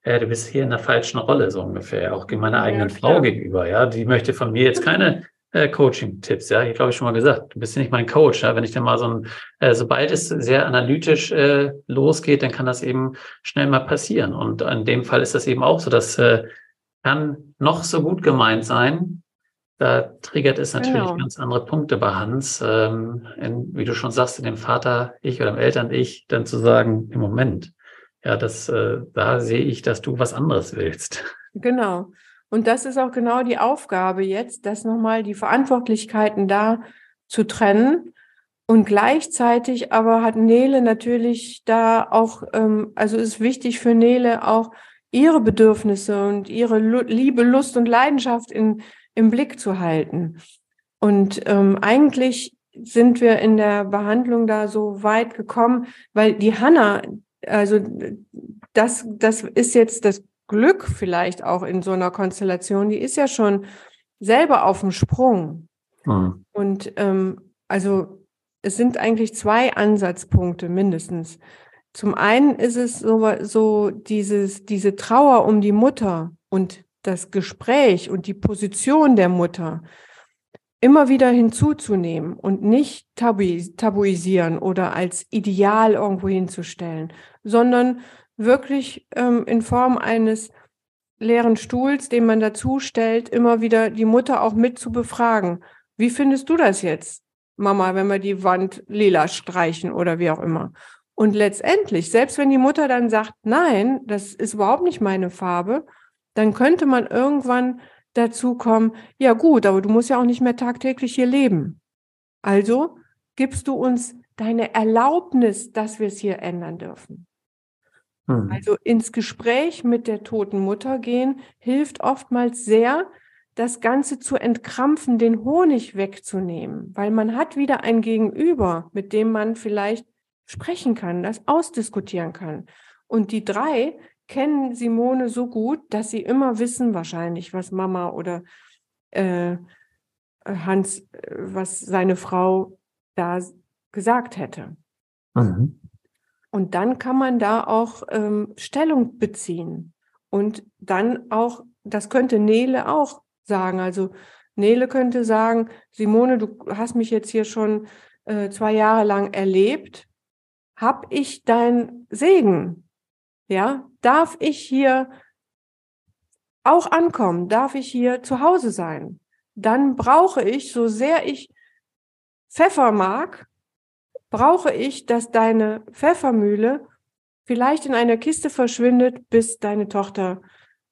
ja, du bist hier in der falschen Rolle, so ungefähr, auch meiner eigenen ja, Frau gegenüber, ja. Die möchte von mir jetzt keine äh, Coaching-Tipps, ja. Ich glaube, ich schon mal gesagt, du bist ja nicht mein Coach, ja. Wenn ich dann mal so ein, äh, sobald es sehr analytisch äh, losgeht, dann kann das eben schnell mal passieren. Und in dem Fall ist das eben auch so, dass äh, kann noch so gut gemeint sein, da triggert es natürlich genau. ganz andere Punkte bei Hans, ähm, in, wie du schon sagst, in dem Vater ich oder dem Eltern ich, dann zu sagen, im Moment, ja, das, äh, da sehe ich, dass du was anderes willst. Genau. Und das ist auch genau die Aufgabe jetzt, das nochmal die Verantwortlichkeiten da zu trennen. Und gleichzeitig aber hat Nele natürlich da auch, ähm, also ist wichtig für Nele auch ihre Bedürfnisse und ihre Liebe, Lust und Leidenschaft in, im Blick zu halten. Und ähm, eigentlich sind wir in der Behandlung da so weit gekommen, weil die Hanna, also das, das ist jetzt das Glück vielleicht auch in so einer Konstellation, die ist ja schon selber auf dem Sprung. Mhm. Und ähm, also es sind eigentlich zwei Ansatzpunkte mindestens. Zum einen ist es so, so dieses, diese Trauer um die Mutter und das Gespräch und die Position der Mutter immer wieder hinzuzunehmen und nicht tabu tabuisieren oder als Ideal irgendwo hinzustellen, sondern wirklich ähm, in Form eines leeren Stuhls, den man dazu stellt, immer wieder die Mutter auch mit zu befragen. Wie findest du das jetzt, Mama, wenn wir die Wand lila streichen oder wie auch immer? Und letztendlich, selbst wenn die Mutter dann sagt, nein, das ist überhaupt nicht meine Farbe, dann könnte man irgendwann dazu kommen, ja gut, aber du musst ja auch nicht mehr tagtäglich hier leben. Also gibst du uns deine Erlaubnis, dass wir es hier ändern dürfen. Mhm. Also ins Gespräch mit der toten Mutter gehen hilft oftmals sehr, das Ganze zu entkrampfen, den Honig wegzunehmen, weil man hat wieder ein Gegenüber, mit dem man vielleicht sprechen kann, das ausdiskutieren kann. Und die drei kennen Simone so gut, dass sie immer wissen wahrscheinlich, was Mama oder äh, Hans, äh, was seine Frau da gesagt hätte. Mhm. Und dann kann man da auch ähm, Stellung beziehen. Und dann auch, das könnte Nele auch sagen. Also Nele könnte sagen, Simone, du hast mich jetzt hier schon äh, zwei Jahre lang erlebt. Hab ich dein Segen? Ja, darf ich hier auch ankommen? Darf ich hier zu Hause sein? Dann brauche ich, so sehr ich Pfeffer mag, brauche ich, dass deine Pfeffermühle vielleicht in einer Kiste verschwindet, bis deine Tochter,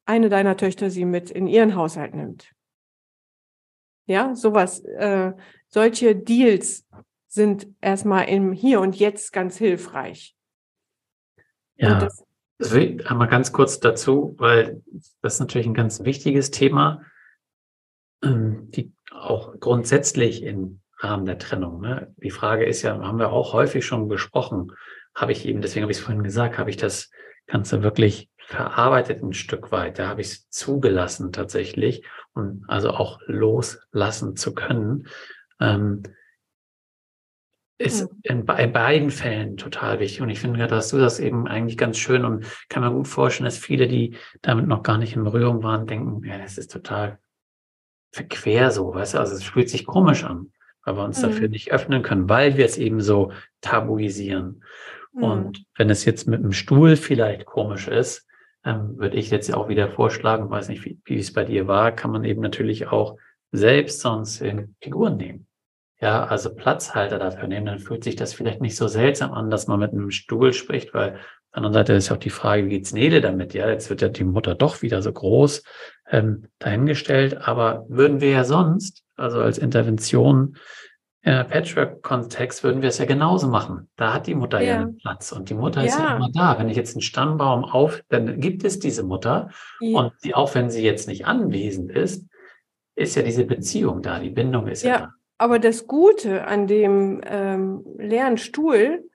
eine deiner Töchter sie mit in ihren Haushalt nimmt. Ja, sowas, äh, solche Deals sind erstmal im Hier und Jetzt ganz hilfreich. Ja, das, das ich einmal ganz kurz dazu, weil das ist natürlich ein ganz wichtiges Thema, ähm, die auch grundsätzlich in Rahmen der Trennung. Ne? Die Frage ist ja, haben wir auch häufig schon besprochen, habe ich eben, deswegen habe ich es vorhin gesagt, habe ich das Ganze wirklich verarbeitet ein Stück weit. Da habe ich es zugelassen tatsächlich und also auch loslassen zu können. Ähm, ist hm. in, in, beiden Fällen total wichtig. Und ich finde, dass du das eben eigentlich ganz schön und kann mir gut vorstellen, dass viele, die damit noch gar nicht in Berührung waren, denken, ja, das ist total verquer so, weißt du, also es fühlt sich komisch an weil wir uns mhm. dafür nicht öffnen können, weil wir es eben so tabuisieren. Mhm. Und wenn es jetzt mit dem Stuhl vielleicht komisch ist, ähm, würde ich jetzt auch wieder vorschlagen, weiß nicht, wie, wie es bei dir war, kann man eben natürlich auch selbst sonst in Figuren nehmen. Ja, also Platzhalter dafür nehmen, dann fühlt sich das vielleicht nicht so seltsam an, dass man mit einem Stuhl spricht, weil auf der anderen Seite ist auch die Frage, wie geht's Nele damit? Ja, jetzt wird ja die Mutter doch wieder so groß ähm, dahingestellt, aber würden wir ja sonst also als Intervention äh, Patchwork-Kontext würden wir es ja genauso machen. Da hat die Mutter ja, ja einen Platz und die Mutter ja. ist ja immer da. Wenn ich jetzt einen Stammbaum auf, dann gibt es diese Mutter ja. und die, auch wenn sie jetzt nicht anwesend ist, ist ja diese Beziehung da, die Bindung ist ja, ja da. Aber das Gute an dem ähm, leeren Stuhl,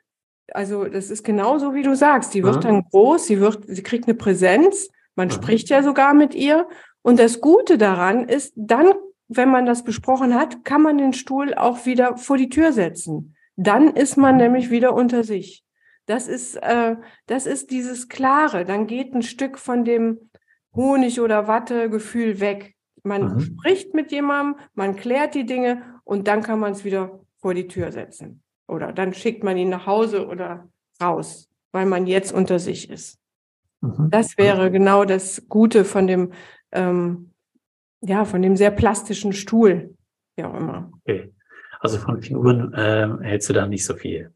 also das ist genauso wie du sagst, die wird mhm. dann groß, sie wird, sie kriegt eine Präsenz, man mhm. spricht ja sogar mit ihr. Und das Gute daran ist, dann wenn man das besprochen hat, kann man den Stuhl auch wieder vor die Tür setzen. Dann ist man nämlich wieder unter sich. Das ist, äh, das ist dieses Klare. Dann geht ein Stück von dem Honig- oder Watte-Gefühl weg. Man mhm. spricht mit jemandem, man klärt die Dinge und dann kann man es wieder vor die Tür setzen. Oder dann schickt man ihn nach Hause oder raus, weil man jetzt unter sich ist. Mhm. Das wäre genau das Gute von dem ähm, ja, von dem sehr plastischen Stuhl, wie auch immer. Okay. Also von Figuren äh, hältst du da nicht so viel.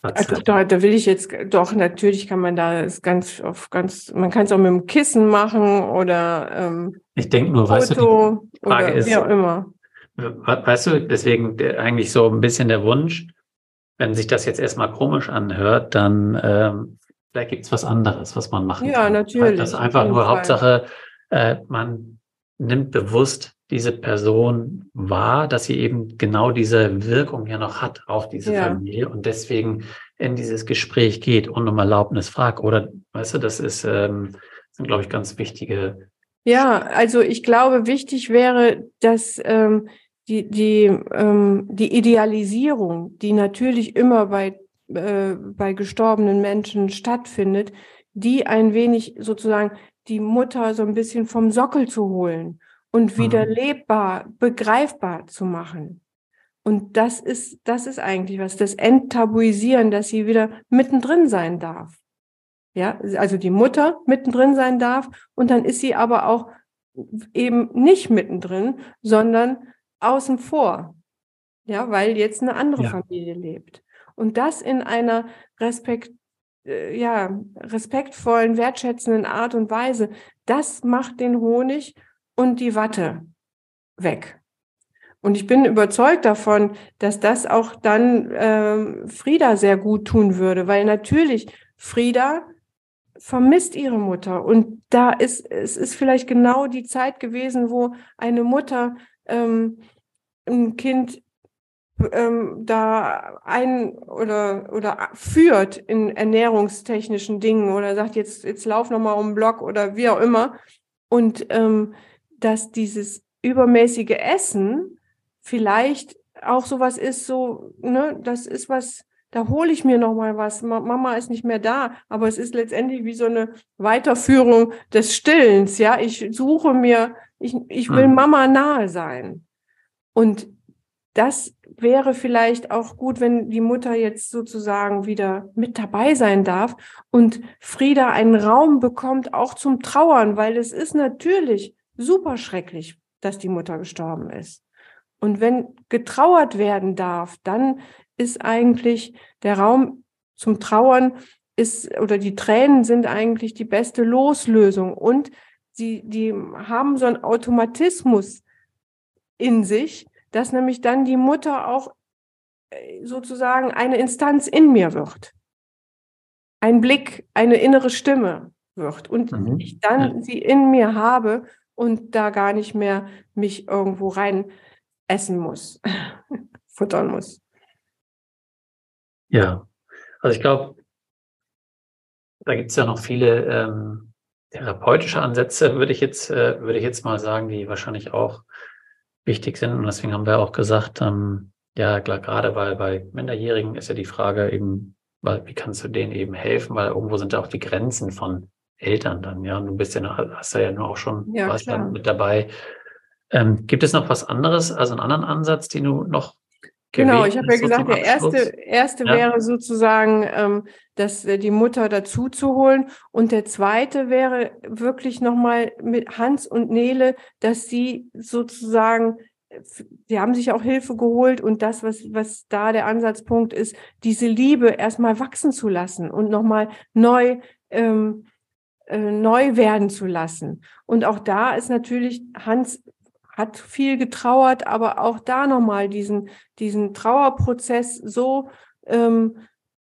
Also da, da will ich jetzt doch, natürlich kann man da ganz auf ganz, man kann es auch mit dem Kissen machen oder ähm, ich denke nur, Foto weißt du, die Frage ist, wie auch immer. Weißt du, deswegen eigentlich so ein bisschen der Wunsch, wenn sich das jetzt erstmal komisch anhört, dann ähm, vielleicht gibt es was anderes, was man machen ja, kann. Ja, natürlich. Das ist einfach nur Fall. Hauptsache, äh, man nimmt bewusst diese Person wahr, dass sie eben genau diese Wirkung ja noch hat auf diese ja. Familie und deswegen in dieses Gespräch geht und um Erlaubnis fragt. Oder, weißt du, das ist, ähm, sind, glaube ich, ganz wichtige. Ja, also ich glaube, wichtig wäre, dass ähm, die, die, ähm, die Idealisierung, die natürlich immer bei, äh, bei gestorbenen Menschen stattfindet, die ein wenig sozusagen die Mutter so ein bisschen vom Sockel zu holen und wieder mhm. lebbar, begreifbar zu machen. Und das ist, das ist eigentlich was, das Enttabuisieren, dass sie wieder mittendrin sein darf. Ja, also die Mutter mittendrin sein darf und dann ist sie aber auch eben nicht mittendrin, sondern außen vor. Ja, weil jetzt eine andere ja. Familie lebt. Und das in einer Respekt, äh, ja, respektvollen, wertschätzenden Art und Weise, das macht den Honig und die Watte weg. Und ich bin überzeugt davon, dass das auch dann äh, Frieda sehr gut tun würde, weil natürlich Frieda vermisst ihre Mutter. Und da ist, es ist vielleicht genau die Zeit gewesen, wo eine Mutter ähm, ein Kind ähm, da ein oder oder führt in ernährungstechnischen Dingen oder sagt jetzt jetzt lauf noch mal um den Block oder wie auch immer und ähm, dass dieses übermäßige Essen vielleicht auch sowas ist, so, ne, das ist was, da hole ich mir noch mal was. Mama ist nicht mehr da, aber es ist letztendlich wie so eine Weiterführung des Stillens, ja. Ich suche mir, ich, ich will mhm. Mama nahe sein. Und das wäre vielleicht auch gut, wenn die Mutter jetzt sozusagen wieder mit dabei sein darf und Frieda einen Raum bekommt, auch zum Trauern, weil es ist natürlich super schrecklich, dass die Mutter gestorben ist. Und wenn getrauert werden darf, dann ist eigentlich der Raum zum Trauern ist oder die Tränen sind eigentlich die beste Loslösung und sie die haben so einen Automatismus in sich, dass nämlich dann die Mutter auch äh, sozusagen eine Instanz in mir wird. Ein Blick, eine innere Stimme wird und mhm. ich dann sie in mir habe und da gar nicht mehr mich irgendwo rein essen muss, [laughs] futtern muss. Ja, also ich glaube, da gibt es ja noch viele ähm, therapeutische Ansätze, würde ich jetzt, äh, würde ich jetzt mal sagen, die wahrscheinlich auch wichtig sind. Und deswegen haben wir auch gesagt, ähm, ja, klar, gerade weil bei Minderjährigen ist ja die Frage eben, weil, wie kannst du denen eben helfen, weil irgendwo sind ja auch die Grenzen von Eltern dann, ja. Und du bist ja noch, hast ja nur auch schon ja, was mit dabei. Ähm, gibt es noch was anderes, also einen anderen Ansatz, den du noch Genau, ich habe ja gesagt, der erste, erste ja. wäre sozusagen, ähm, dass äh, die Mutter dazu zu holen. Und der zweite wäre wirklich nochmal mit Hans und Nele, dass sie sozusagen, sie haben sich auch Hilfe geholt und das, was, was da der Ansatzpunkt ist, diese Liebe erstmal wachsen zu lassen und nochmal neu ähm, äh, neu werden zu lassen. Und auch da ist natürlich Hans hat viel getrauert, aber auch da nochmal diesen, diesen Trauerprozess so ähm,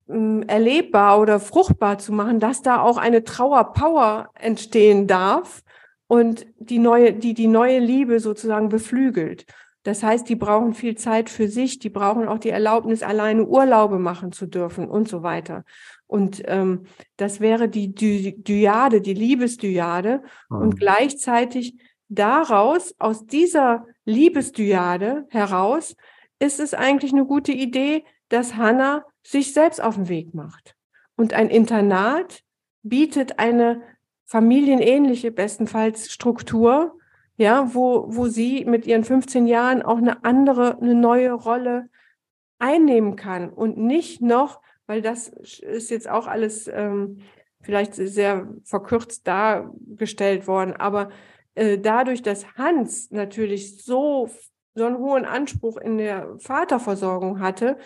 ähm, erlebbar oder fruchtbar zu machen, dass da auch eine Trauerpower entstehen darf und die neue, die die neue Liebe sozusagen beflügelt. Das heißt, die brauchen viel Zeit für sich, die brauchen auch die Erlaubnis, alleine Urlaube machen zu dürfen und so weiter. Und ähm, das wäre die Dyade, die Liebesdyade. Mhm. Und gleichzeitig daraus, aus dieser Liebesdyade heraus, ist es eigentlich eine gute Idee, dass Hannah sich selbst auf den Weg macht. Und ein Internat bietet eine familienähnliche, bestenfalls Struktur, ja, wo, wo sie mit ihren 15 Jahren auch eine andere, eine neue Rolle einnehmen kann und nicht noch, weil das ist jetzt auch alles ähm, vielleicht sehr verkürzt dargestellt worden, aber äh, dadurch, dass Hans natürlich so, so einen hohen Anspruch in der Vaterversorgung hatte,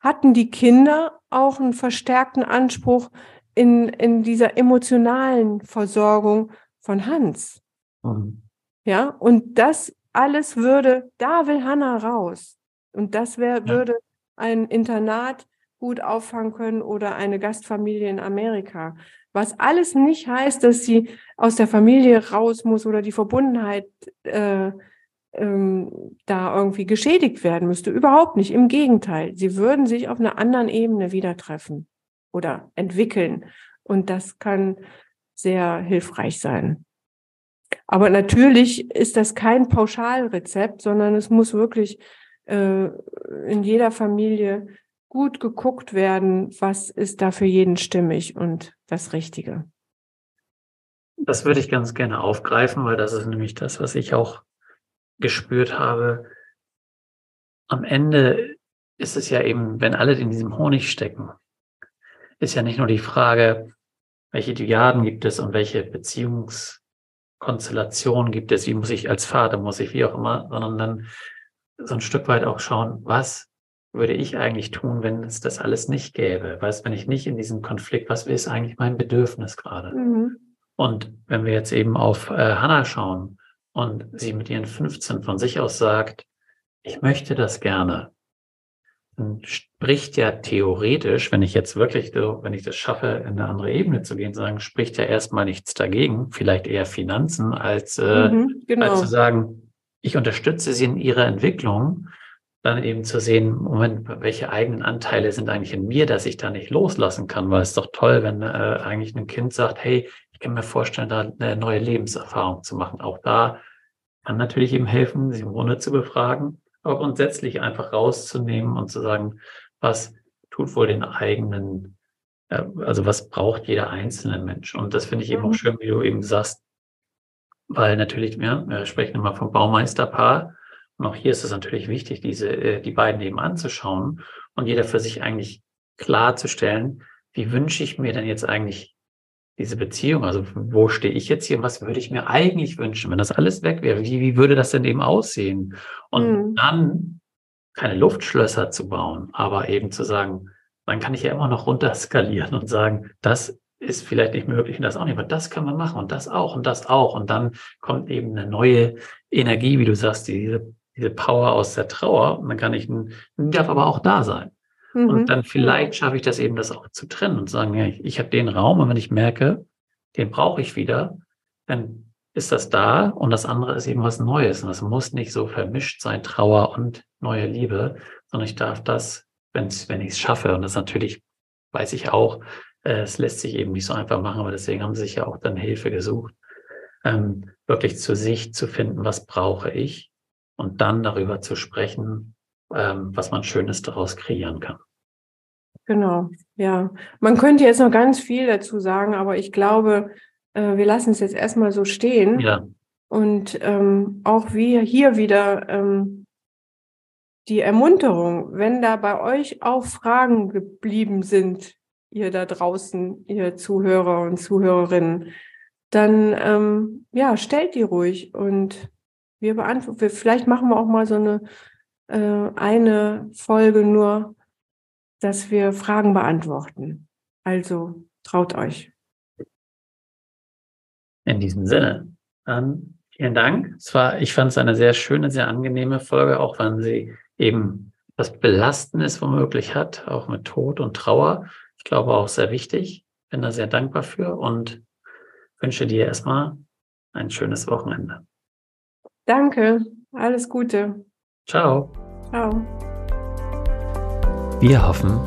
hatten die Kinder auch einen verstärkten Anspruch in, in dieser emotionalen Versorgung von Hans. Mhm. Ja, und das alles würde, da will Hannah raus. Und das wär, ja. würde ein Internat gut auffangen können oder eine Gastfamilie in Amerika. Was alles nicht heißt, dass sie aus der Familie raus muss oder die Verbundenheit äh, ähm, da irgendwie geschädigt werden müsste. Überhaupt nicht. Im Gegenteil. Sie würden sich auf einer anderen Ebene wieder treffen oder entwickeln. Und das kann sehr hilfreich sein. Aber natürlich ist das kein Pauschalrezept, sondern es muss wirklich äh, in jeder Familie gut geguckt werden, was ist da für jeden stimmig und das Richtige. Das würde ich ganz gerne aufgreifen, weil das ist nämlich das, was ich auch gespürt habe. Am Ende ist es ja eben, wenn alle in diesem Honig stecken, ist ja nicht nur die Frage, welche Diaden gibt es und welche Beziehungskonstellationen gibt es, wie muss ich als Vater, muss ich wie auch immer, sondern dann so ein Stück weit auch schauen, was würde ich eigentlich tun, wenn es das alles nicht gäbe? Weißt, wenn ich nicht in diesem Konflikt, was ist eigentlich mein Bedürfnis gerade? Mhm. Und wenn wir jetzt eben auf äh, Hannah schauen und sie mit ihren 15 von sich aus sagt, ich möchte das gerne, dann spricht ja theoretisch, wenn ich jetzt wirklich so, wenn ich das schaffe, in eine andere Ebene zu gehen, sagen, spricht ja erstmal nichts dagegen, vielleicht eher Finanzen, als, äh, mhm, genau. als zu sagen, ich unterstütze sie in ihrer Entwicklung dann eben zu sehen, Moment, welche eigenen Anteile sind eigentlich in mir, dass ich da nicht loslassen kann, weil es ist doch toll, wenn äh, eigentlich ein Kind sagt, hey, ich kann mir vorstellen, da eine neue Lebenserfahrung zu machen. Auch da kann natürlich eben helfen, sie im Grunde zu befragen, aber grundsätzlich einfach rauszunehmen und zu sagen, was tut wohl den eigenen, äh, also was braucht jeder einzelne Mensch? Und das finde ich eben auch mhm. schön, wie du eben sagst, weil natürlich, ja, wir sprechen immer vom Baumeisterpaar, und auch hier ist es natürlich wichtig, diese, äh, die beiden eben anzuschauen und jeder für sich eigentlich klarzustellen, wie wünsche ich mir denn jetzt eigentlich diese Beziehung? Also wo stehe ich jetzt hier? Was würde ich mir eigentlich wünschen, wenn das alles weg wäre? Wie, wie würde das denn eben aussehen? Und mhm. dann keine Luftschlösser zu bauen, aber eben zu sagen, dann kann ich ja immer noch runterskalieren und sagen, das ist vielleicht nicht möglich und das auch nicht, aber das kann man machen und das auch und das auch. Und dann kommt eben eine neue Energie, wie du sagst, diese diese Power aus der Trauer. Und dann kann ich, darf aber auch da sein. Mhm. Und dann vielleicht schaffe ich das eben, das auch zu trennen und sagen, ja, ich, ich habe den Raum und wenn ich merke, den brauche ich wieder, dann ist das da und das andere ist eben was Neues. Und das muss nicht so vermischt sein, Trauer und neue Liebe, sondern ich darf das, wenn's, wenn ich es schaffe, und das natürlich weiß ich auch, äh, es lässt sich eben nicht so einfach machen, aber deswegen haben sie sich ja auch dann Hilfe gesucht, ähm, wirklich zu sich zu finden, was brauche ich und dann darüber zu sprechen, ähm, was man Schönes daraus kreieren kann. Genau, ja. Man könnte jetzt noch ganz viel dazu sagen, aber ich glaube, äh, wir lassen es jetzt erstmal so stehen. Ja. Und ähm, auch wir hier wieder ähm, die Ermunterung, wenn da bei euch auch Fragen geblieben sind, ihr da draußen, ihr Zuhörer und Zuhörerinnen, dann ähm, ja, stellt die ruhig und wir beantworten, vielleicht machen wir auch mal so eine, äh, eine Folge nur, dass wir Fragen beantworten. Also traut euch. In diesem Sinne, dann vielen Dank. Es war, ich fand es eine sehr schöne, sehr angenehme Folge, auch wenn sie eben das Belastendes womöglich hat, auch mit Tod und Trauer. Ich glaube auch sehr wichtig. Bin da sehr dankbar für und wünsche dir erstmal ein schönes Wochenende. Danke, alles Gute. Ciao. Ciao. Wir hoffen,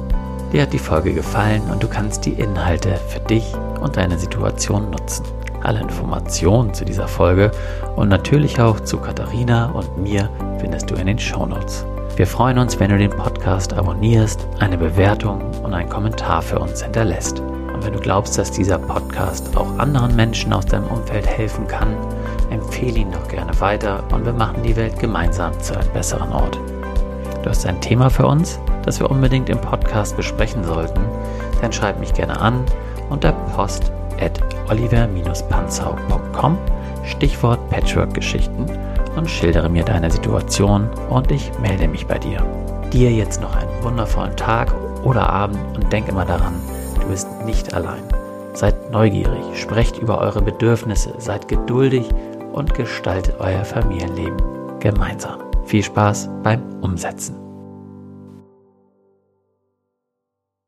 dir hat die Folge gefallen und du kannst die Inhalte für dich und deine Situation nutzen. Alle Informationen zu dieser Folge und natürlich auch zu Katharina und mir findest du in den Show Notes. Wir freuen uns, wenn du den Podcast abonnierst, eine Bewertung und einen Kommentar für uns hinterlässt. Und wenn du glaubst, dass dieser Podcast auch anderen Menschen aus deinem Umfeld helfen kann, empfehle ihn doch gerne weiter und wir machen die Welt gemeinsam zu einem besseren Ort. Du hast ein Thema für uns, das wir unbedingt im Podcast besprechen sollten, dann schreib mich gerne an unter post at oliver-panzau.com Stichwort Patchwork-Geschichten und schildere mir deine Situation und ich melde mich bei dir. Dir jetzt noch einen wundervollen Tag oder Abend und denk immer daran, du bist nicht allein. Seid neugierig, sprecht über eure Bedürfnisse, seid geduldig und gestaltet euer Familienleben gemeinsam. Viel Spaß beim Umsetzen.